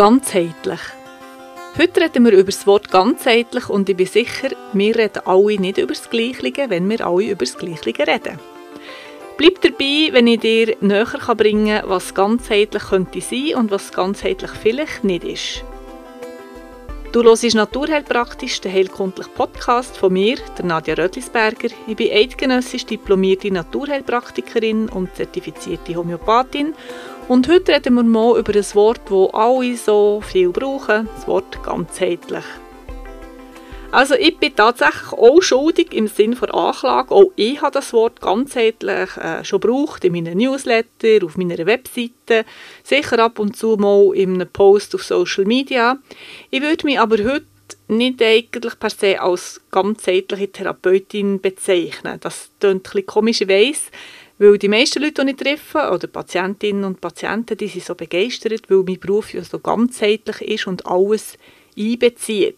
Ganzheitlich. Heute reden wir über das Wort ganzheitlich und ich bin sicher, wir reden alle nicht über das Gleiche, wenn wir alle über das Gleiche reden. Bleib dabei, wenn ich dir näher bringen kann, was ganzheitlich könnte sein und was ganzheitlich vielleicht nicht ist. Du hörst Naturheilpraktisch, den heilkundlichen Podcast von mir, der Nadja Rödlisberger. Ich bin eidgenössisch diplomierte Naturheilpraktikerin und zertifizierte Homöopathin und heute reden wir mal über ein Wort, das alle so viel brauchen, das Wort ganzheitlich. Also ich bin tatsächlich auch schuldig im Sinne von Anklage. Auch ich habe das Wort ganzheitlich äh, schon gebraucht in meinen Newsletter, auf meiner Webseite, sicher ab und zu mal in einem Post auf Social Media. Ich würde mich aber heute nicht eigentlich per se als ganzheitliche Therapeutin bezeichnen. Das klingt ein bisschen komisch, ich weiss. Weil die meisten Leute, die ich treffe, oder Patientinnen und Patienten, die sind so begeistert, weil mein Beruf ja so ganzheitlich ist und alles einbezieht.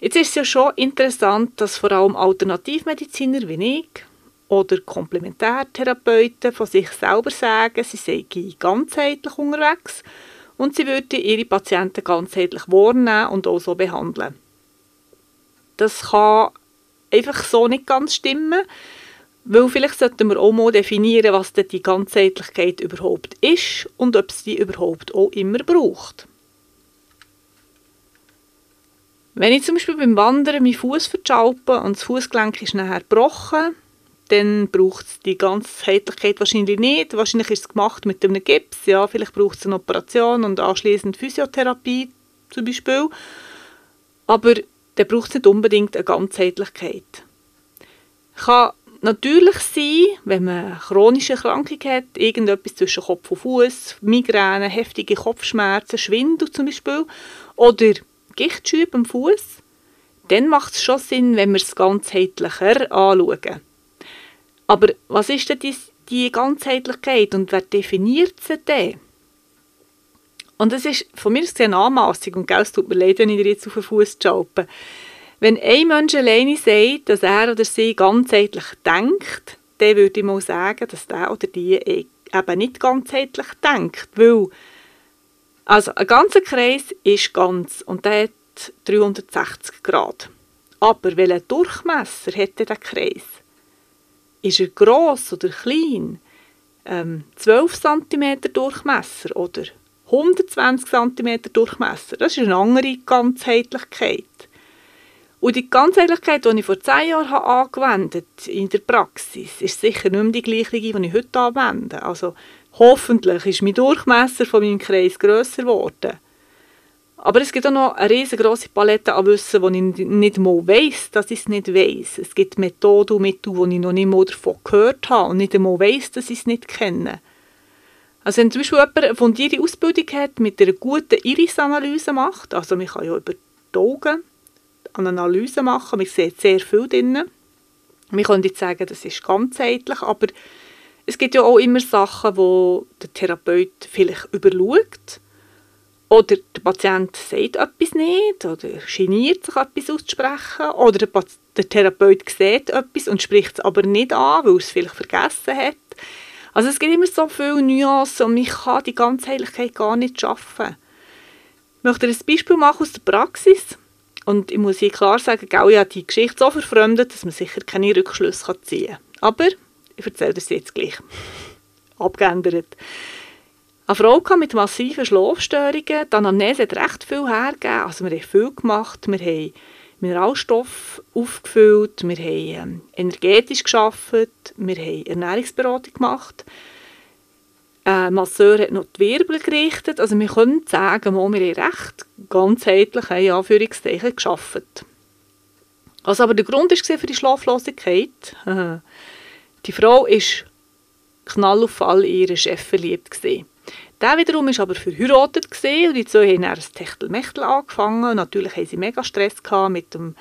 Jetzt ist es ja schon interessant, dass vor allem Alternativmediziner wie ich oder Komplementärtherapeuten von sich selber sagen, sie seien ganzheitlich unterwegs und sie würden ihre Patienten ganzheitlich wahrnehmen und auch so behandeln. Das kann einfach so nicht ganz stimmen, weil vielleicht sollten wir auch mal definieren, was denn die Ganzheitlichkeit überhaupt ist und ob es die überhaupt auch immer braucht. Wenn ich zum Beispiel beim Wandern meinen Fuß verschalpe und das Fußgelenk ist nachher gebrochen, dann braucht es die Ganzheitlichkeit wahrscheinlich nicht. Wahrscheinlich ist es gemacht mit einem Gips, ja, vielleicht braucht es eine Operation und anschließend Physiotherapie zum Beispiel. Aber dann braucht es nicht unbedingt eine Ganzheitlichkeit. Kann natürlich sein, wenn man eine chronische Erkrankung hat, irgendetwas zwischen Kopf und Fuß, Migräne, heftige Kopfschmerzen, Schwindel zum Beispiel, oder Gichtschübe am Fuß, dann macht es schon Sinn, wenn wir es ganzheitlicher anschauen. Aber was ist denn die, die Ganzheitlichkeit und wer definiert sie denn? Und das ist von mir eine Anmassung und es tut mir leid, wenn ich dir jetzt auf den Fuß schalpe. Wenn ein Mensch alleine sagt, dass er oder sie ganzheitlich denkt, dann würde ich mal sagen, dass der oder die eben nicht ganzheitlich denkt, weil also ein ganzer Kreis ist ganz und der hat 360 Grad. Aber welchen Durchmesser hat der Kreis? Ist er gross oder klein? Ähm, 12 cm Durchmesser oder 120 cm Durchmesser? Das ist eine andere Ganzheitlichkeit. Und die Ganzheitlichkeit, die ich vor zehn Jahren habe angewendet in der Praxis, ist sicher nicht mehr die gleiche, die ich heute anwende. Also hoffentlich ist mein Durchmesser von meinem Kreis grösser geworden. Aber es gibt auch noch eine riesengroße Palette an Wissen, wo ich nicht mal weiss, dass ich es nicht weiss. Es gibt Methoden und Mittel, die ich noch nicht mal davon gehört habe und nicht einmal weiss, dass ich es nicht kenne. Also wenn zum Beispiel jemand eine fundierte Ausbildung hat, mit einer guten Iris-Analyse macht, also man kann ja über die Augen eine Analyse machen. Man sieht sehr viel drin. Man könnte jetzt sagen, das ist ganzheitlich, aber es gibt ja auch immer Sachen, wo der Therapeut vielleicht überschaut oder der Patient sagt etwas nicht oder geniert sich etwas auszusprechen oder der, der Therapeut sieht etwas und spricht es aber nicht an, weil er es vielleicht vergessen hat. Also es gibt immer so viele Nuancen und man kann die Ganzheitlichkeit gar nicht schaffen. Ich möchte ein Beispiel machen aus der Praxis. Und ich muss hier klar sagen, Gaui hat die Geschichte so verfremdet, dass man sicher keine Rückschlüsse ziehen kann. Aber ich erzähle das jetzt gleich. Abgeändert. Eine Frau mit massiven Schlafstörungen. Die Anamnese hat recht viel hergegeben. Also wir haben viel gemacht. Wir haben Mineralstoff aufgefüllt. Wir haben ähm, energetisch geschafft. Wir haben Ernährungsberatung gemacht äh, Masseur hat noch die Wirbel gerichtet. Also wir können sagen, wir haben recht ganzheitlich in Anführungszeichen geschafft. Was aber der Grund war für die Schlaflosigkeit, die Frau war knall auf Fall in ihren Chef verliebt. Gewesen. Der wiederum war aber verheiratet und die zwei haben ein Techtelmechtel angefangen. natürlich hatten sie mega Stress mit dem,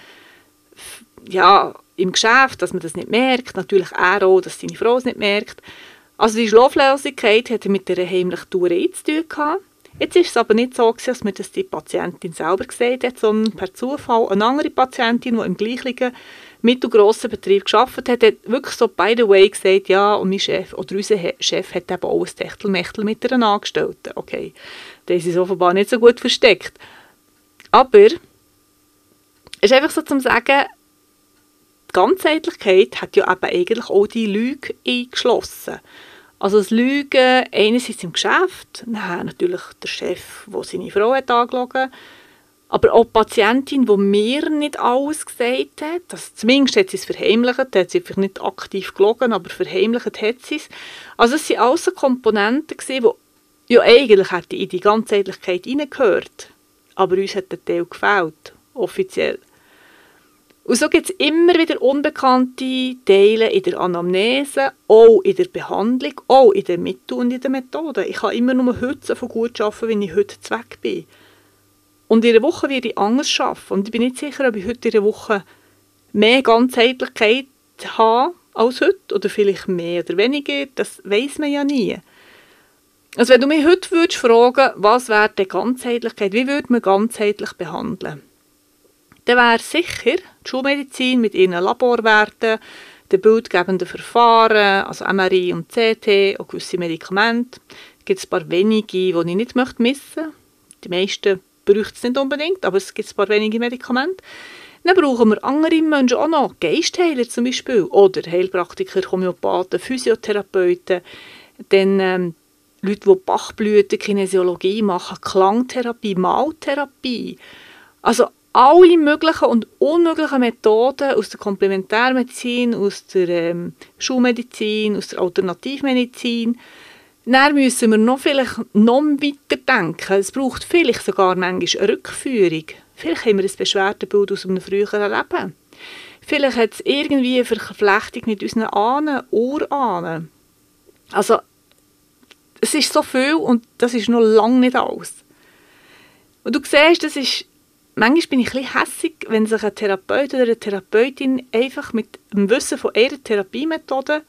ja, im Geschäft, dass man das nicht merkt. Natürlich er auch, dass seine Frau es nicht merkt. Also die Schlaflosigkeit hatte mit der heimlichen Tourette zu tun. Jetzt ist es aber nicht so, dass mir das die Patientin selber gesagt hat, sondern per Zufall eine andere Patientin, die im gleichen mittelgrossen Betrieb gearbeitet hat, hat wirklich so by the way gesagt, ja, und mein Chef oder unser Chef hat eben auch ein Techtelmechtel mit einer Angestellten. Okay, das ist offenbar nicht so gut versteckt. Aber es ist einfach so zu sagen, die Ganzheitlichkeit hat ja eben eigentlich auch die Lüge eingeschlossen. Also das Lügen einerseits im Geschäft, dann natürlich der Chef, der seine Frau hat angelogen aber auch die Patientin, die mir nicht alles gesagt hat, das, zumindest hat sie es verheimlicht, hat sie vielleicht nicht aktiv gelogen, aber verheimlicht hat sie es. Also es waren alles Komponenten, die ja eigentlich hätten in die Ganzheitlichkeit hineingehört, aber uns hat der Teil gefällt, offiziell. Und so gibt es immer wieder unbekannte Teile in der Anamnese, auch in der Behandlung, auch in der Mittel und in der Methode. Ich kann immer nur heute von gut arbeiten, wenn ich heute weg bin. Und in einer Woche werde ich anders arbeiten. Und ich bin nicht sicher, ob ich heute in einer Woche mehr Ganzheitlichkeit habe als heute. Oder vielleicht mehr oder weniger. Das weiß man ja nie. Also wenn du mich heute würdest fragen, was wäre die Ganzheitlichkeit, wie würde man ganzheitlich behandeln? Dann wäre sicher die Schulmedizin mit ihren Laborwerten, den bildgebenden Verfahren, also MRI und CT, und gewisse Medikamente. Es gibt ein paar wenige, die ich nicht missen möchte. Die meisten braucht es nicht unbedingt, aber es gibt ein paar wenige Medikamente. Dann brauchen wir andere Menschen auch noch, Geistheiler zum Beispiel, oder Heilpraktiker, Homöopathen, Physiotherapeuten, dann ähm, Leute, die Bachblüten, Kinesiologie machen, Klangtherapie, Maltherapie. Also alle möglichen und unmöglichen Methoden aus der Komplementärmedizin, aus der ähm, Schulmedizin, aus der Alternativmedizin. Dann müssen wir noch vielleicht noch weiter denken. Es braucht vielleicht sogar manchmal eine Rückführung. Vielleicht haben wir ein Beschwerdebild aus einem früheren Leben. Vielleicht hat es irgendwie eine Verflechtung mit unseren Ahnen, Urahnen. Also, es ist so viel und das ist noch lange nicht alles. Und du siehst, das ist manchmal bin ich ein bisschen hässig, wenn sich ein Therapeut oder eine Therapeutin einfach mit dem Wissen von ihrer Therapiemethode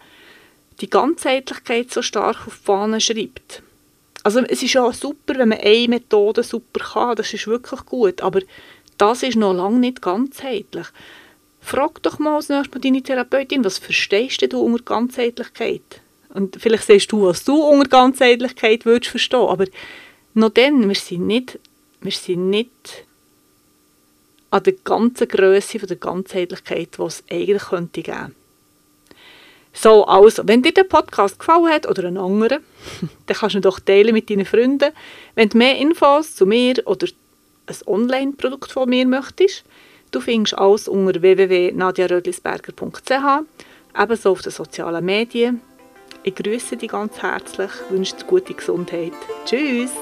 die Ganzheitlichkeit so stark auf die Fahne schreibt. Also es ist ja super, wenn man eine Methode super kann, das ist wirklich gut, aber das ist noch lange nicht ganzheitlich. Frag doch mal als nächstes mal deine Therapeutin, was verstehst du unter Ganzheitlichkeit? Und vielleicht siehst du, was du unter Ganzheitlichkeit würdest verstehen, aber noch dann, wir sind nicht, wir sind nicht an der ganzen Größe der Ganzheitlichkeit, die es eigentlich könnte geben. So, also, wenn dir der Podcast gefallen hat oder einen anderen, dann kannst du ihn doch teilen mit deinen Freunden. Wenn du mehr Infos zu mir oder ein Online-Produkt von mir möchtest, du findest alles unter www.nadiarödlisberger.ch, ebenso auf den sozialen Medien. Ich grüße dich ganz herzlich, wünsche dir gute Gesundheit. Tschüss!